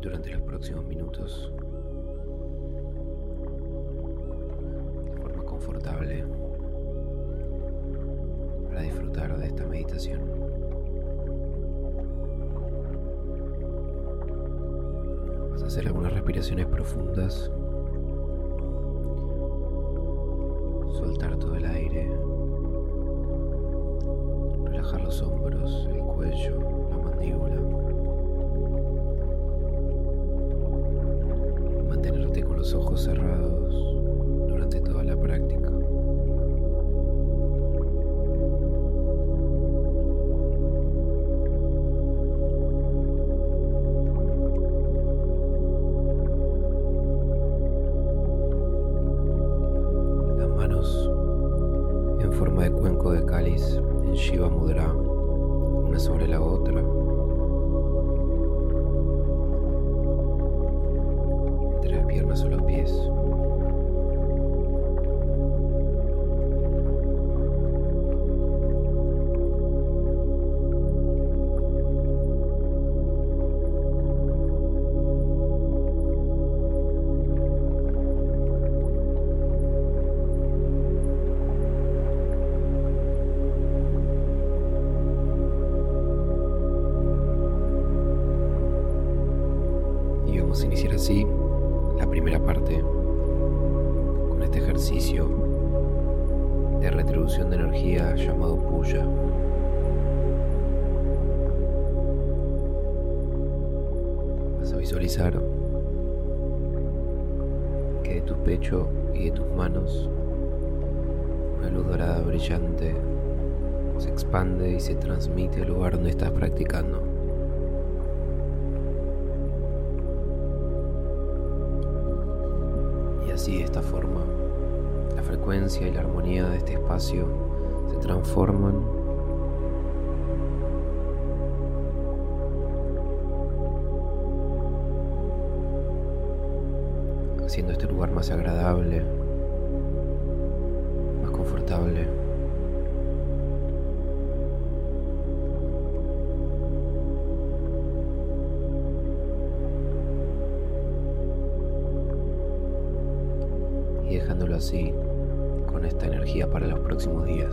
Durante los próximos minutos de forma confortable para disfrutar de esta meditación. hacer algunas respiraciones profundas. En Shiva Mudra, una sobre la otra. Visualizar que de tu pecho y de tus manos una luz dorada brillante se expande y se transmite al lugar donde estás practicando. así de esta forma la frecuencia y la armonía de este espacio se transforman lugar más agradable, más confortable. y dejándolo así con esta energía para los próximos días.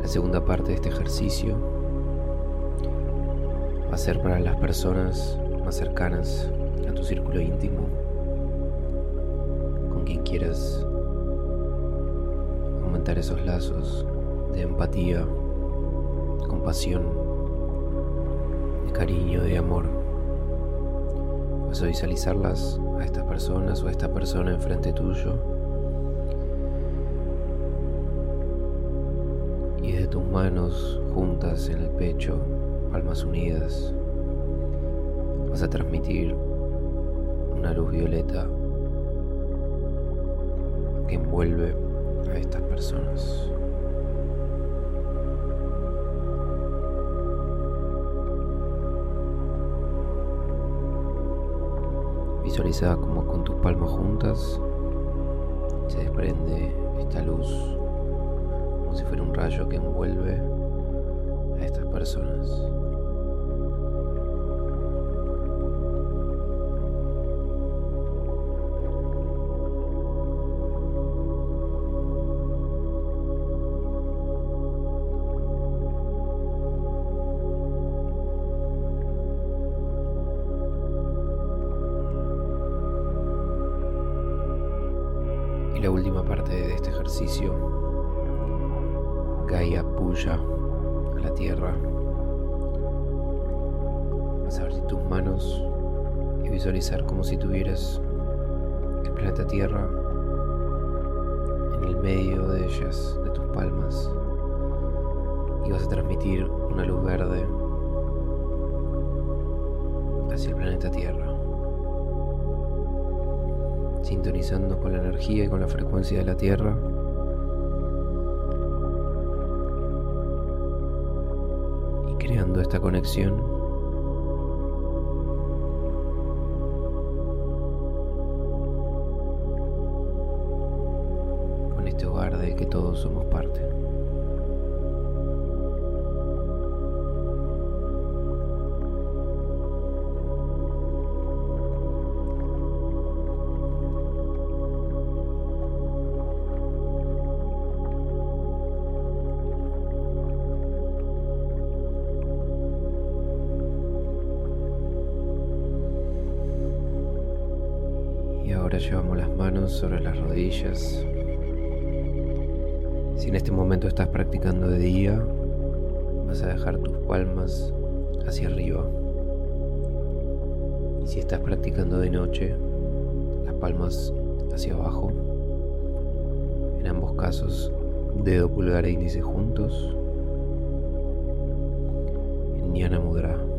La segunda parte de este ejercicio a ser para las personas más cercanas a tu círculo íntimo, con quien quieras aumentar esos lazos de empatía, compasión cariño, de amor. Vas a visualizarlas a estas personas o a esta persona enfrente tuyo. Y de tus manos juntas en el pecho, palmas unidas, vas a transmitir un una luz violeta que envuelve a estas personas. Visualiza como con tus palmas juntas se desprende esta luz como si fuera un rayo que envuelve estas personas. Planeta Tierra en el medio de ellas, de tus palmas. Y vas a transmitir una luz verde hacia el planeta Tierra sintonizando con la energía y con la frecuencia de la Tierra. Y creando esta conexión. Somos parte. Ahora llevamos las manos sobre las rodillas. Si en este momento estás practicando de día, vas a dejar tus palmas hacia arriba. Y si estás practicando de noche, las palmas hacia abajo. En ambos casos, dedo pulgar e índice juntos. En Jnana Mudra.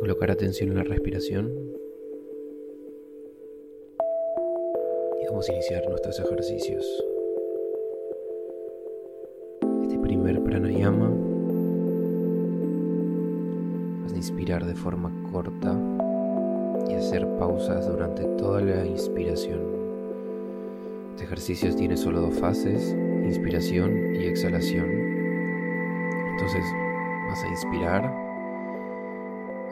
Colocar atención en la respiración. Y vamos a iniciar nuestros ejercicios. Este primer pranayama vas a inspirar de forma corta y hacer pausas durante toda la inspiración. Este ejercicio tiene solo dos fases, inspiración y exhalación. Entonces vas a inspirar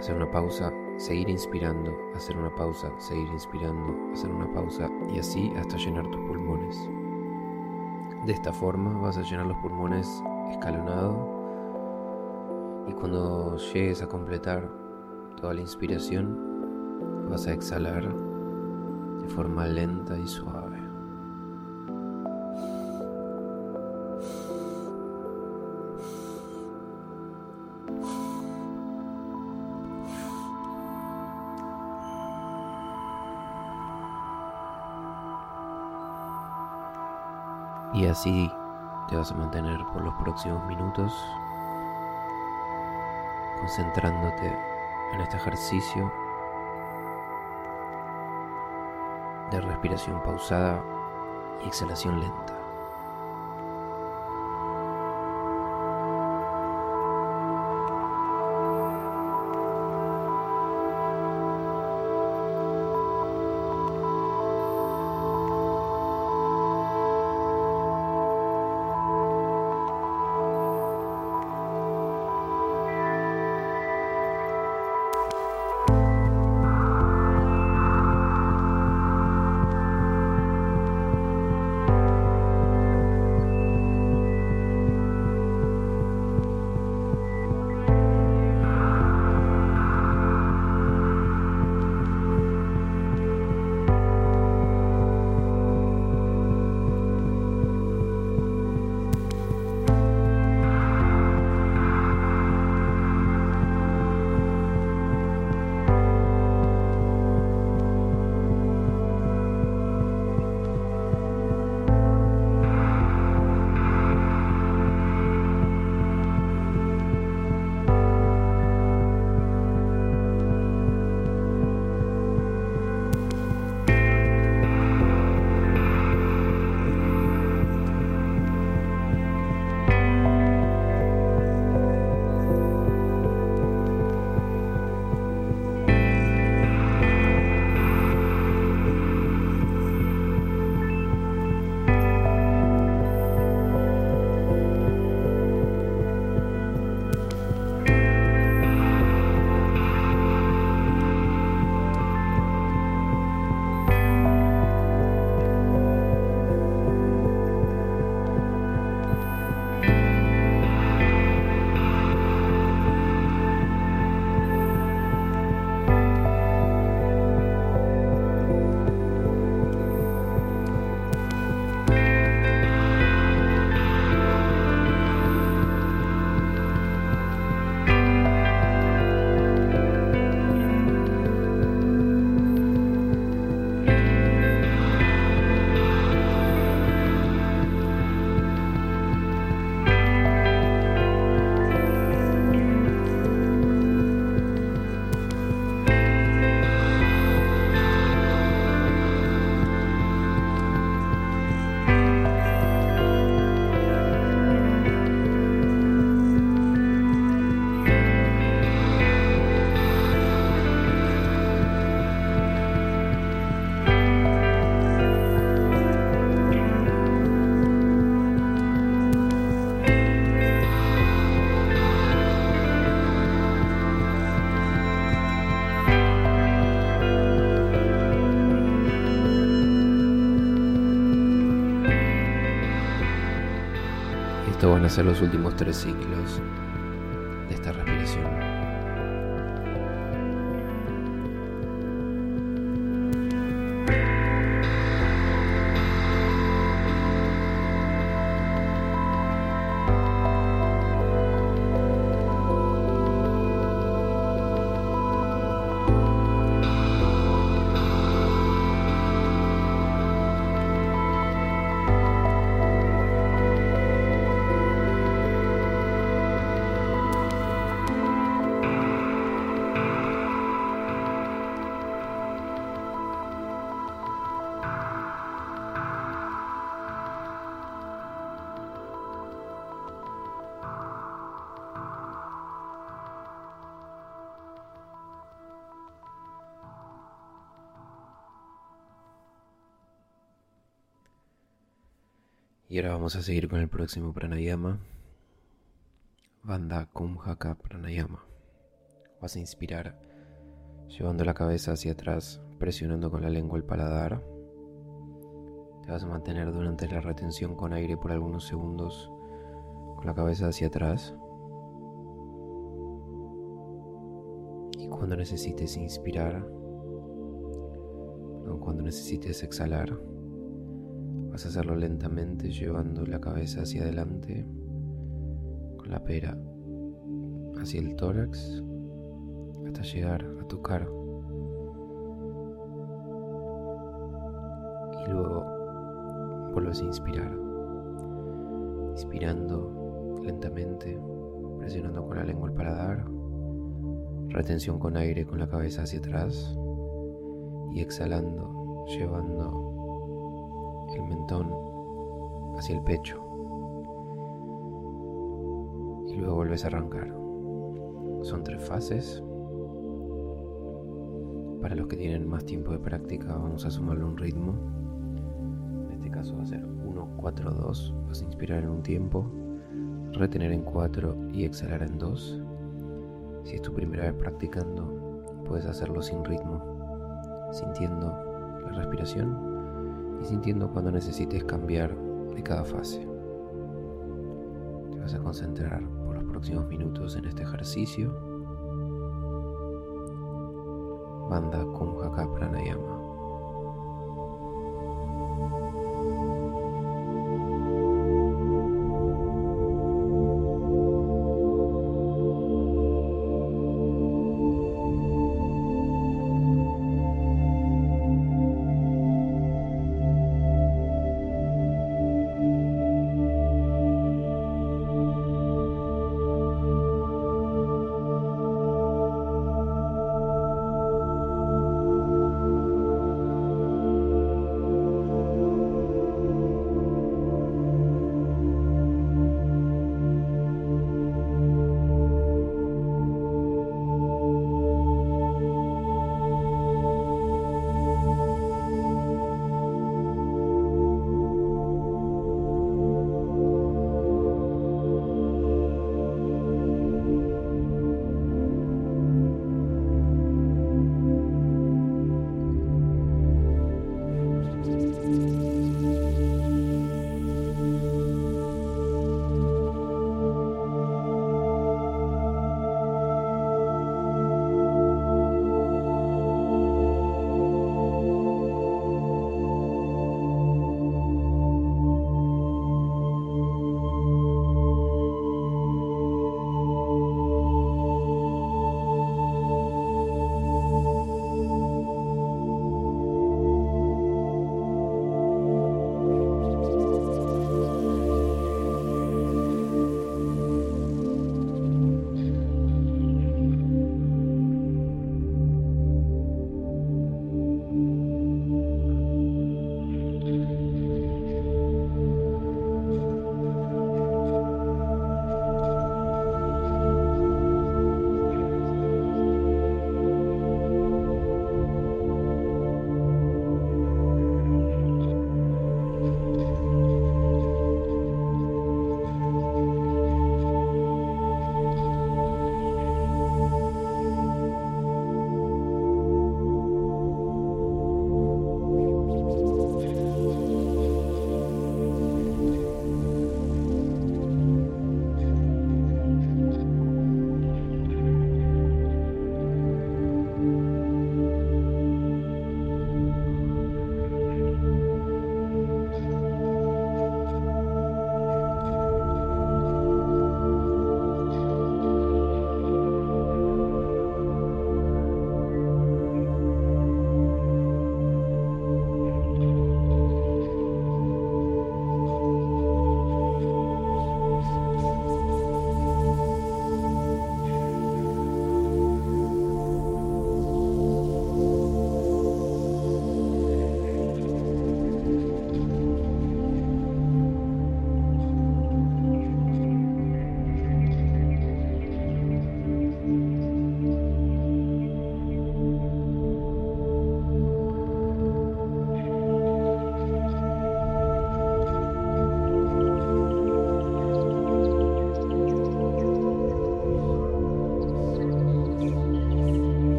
hacer una pausa, seguir inspirando, hacer una pausa, seguir inspirando, hacer una pausa y así hasta llenar tus pulmones. De esta forma vas a llenar los pulmones escalonado y cuando llegues a completar toda la inspiración vas a exhalar de forma lenta y suave. Así te vas a mantener por los próximos minutos concentrándote en este ejercicio de respiración pausada y exhalación lenta. Hacer los últimos tres ciclos de esta respiración. Y ahora vamos a seguir con el próximo pranayama. Banda Kumhaka Pranayama. Vas a inspirar llevando la cabeza hacia atrás, presionando con la lengua el paladar. Te vas a mantener durante la retención con aire por algunos segundos con la cabeza hacia atrás. Y cuando necesites inspirar, o cuando necesites exhalar, Vas hacerlo lentamente llevando la cabeza hacia adelante con la pera hacia el tórax hasta llegar a tocar. Y luego vuelves a inspirar. Inspirando lentamente presionando con la lengua el paladar retención con aire con la cabeza hacia atrás y exhalando llevando el mentón hacia el pecho y luego vuelves a arrancar. Son tres fases. Para los que tienen más tiempo de práctica vamos a sumarle un ritmo. En este caso va a ser 1, 4, 2. Vas a inspirar en un tiempo, retener en 4 y exhalar en 2. Si es tu primera vez practicando, puedes hacerlo sin ritmo, sintiendo la respiración y sintiendo cuando necesites cambiar de cada fase. Te vas a concentrar por los próximos minutos en este ejercicio. Banda Kumhaka Pranayama.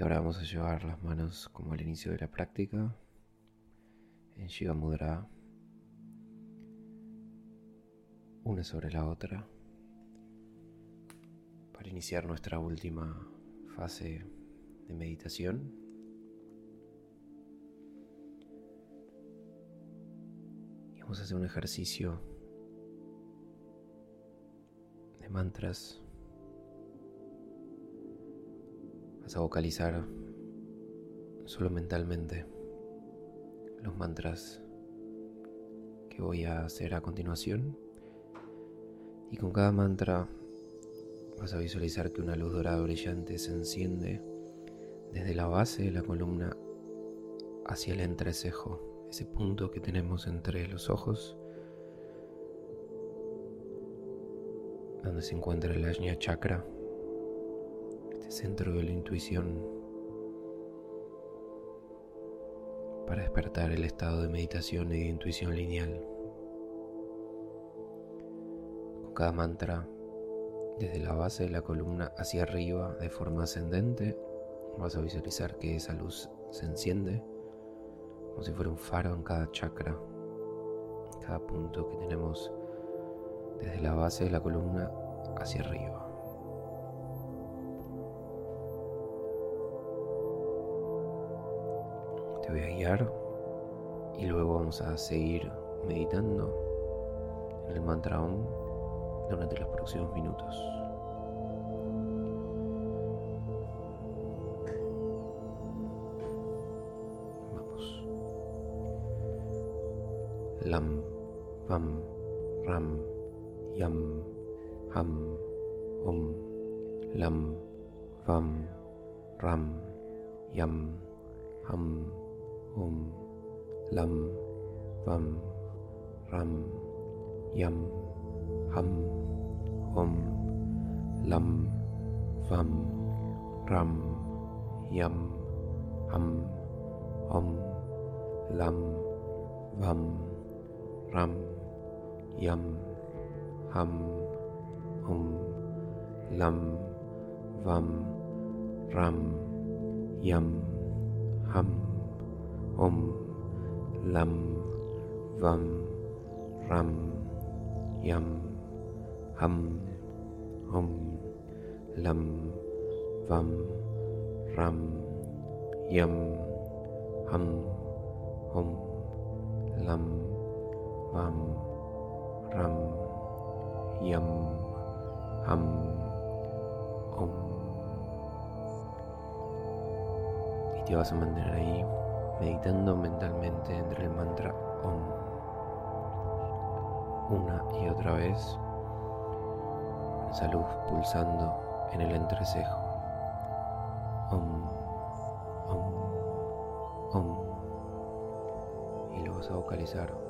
Y ahora vamos a llevar las manos como al inicio de la práctica en Shiva Mudra, una sobre la otra, para iniciar nuestra última fase de meditación. Y vamos a hacer un ejercicio de mantras a vocalizar solo mentalmente los mantras que voy a hacer a continuación. Y con cada mantra vas a visualizar que una luz dorada brillante se enciende desde la base de la columna hacia el entrecejo, ese punto que tenemos entre los ojos, donde se encuentra el Ajna Chakra centro de la intuición para despertar el estado de meditación y de intuición lineal. Con cada mantra, desde la base de la columna hacia arriba de forma ascendente, vas a visualizar que esa luz se enciende como si fuera un faro en cada chakra, cada punto que tenemos desde la base de la columna hacia arriba. Voy a guiar y luego vamos a seguir meditando en el mantra OM durante los próximos minutos. Vamos. Lam, Vam, Ram, Yam, Ham, Om, Lam, Vam, Ram, Yam, Ham, Om Lam Vam Ram Yam Ham Om Lam Vam Ram Yam Ham Om Lam Vam Ram Yam Ham Om Lam Vam Ram Yam Ham Om Lam Vam Ram Yam Ham Om Lam Vam Ram Yam Ham Om Lam Vam Ram Yam Ham Om y te vas a mantener ahí meditando mentalmente entre el mantra Om. Una y otra vez, esa luz pulsando en el entrecejo. Om, Om, Om. Y lo vas a vocalizar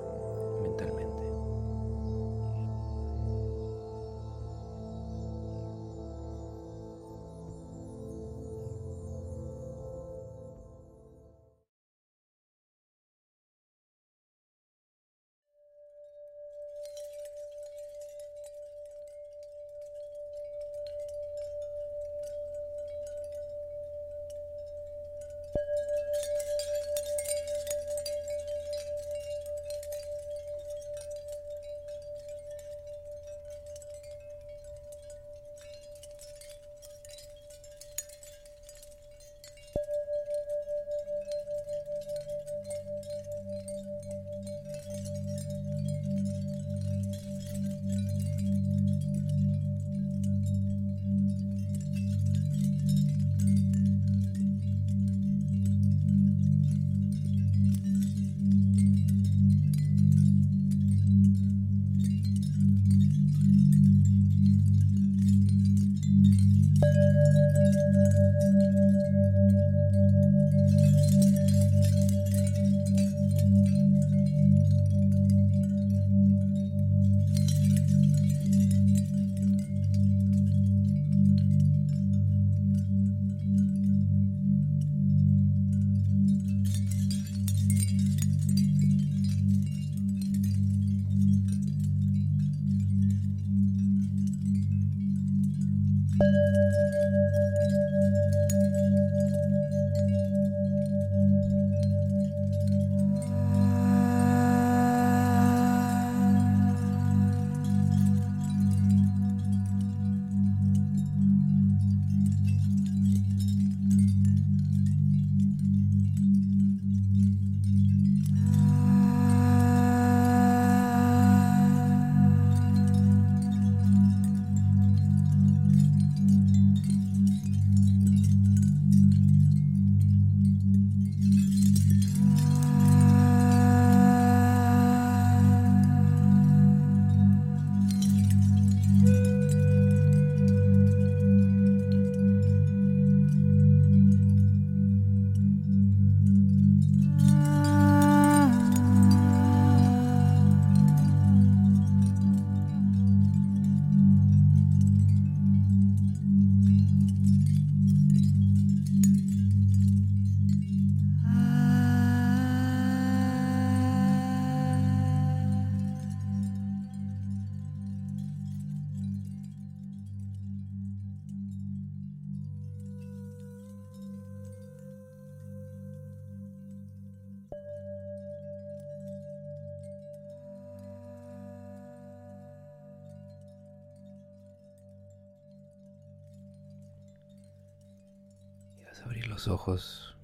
Abrir los ojos,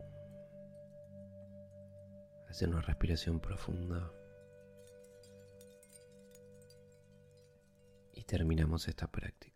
hacer una respiración profunda y terminamos esta práctica.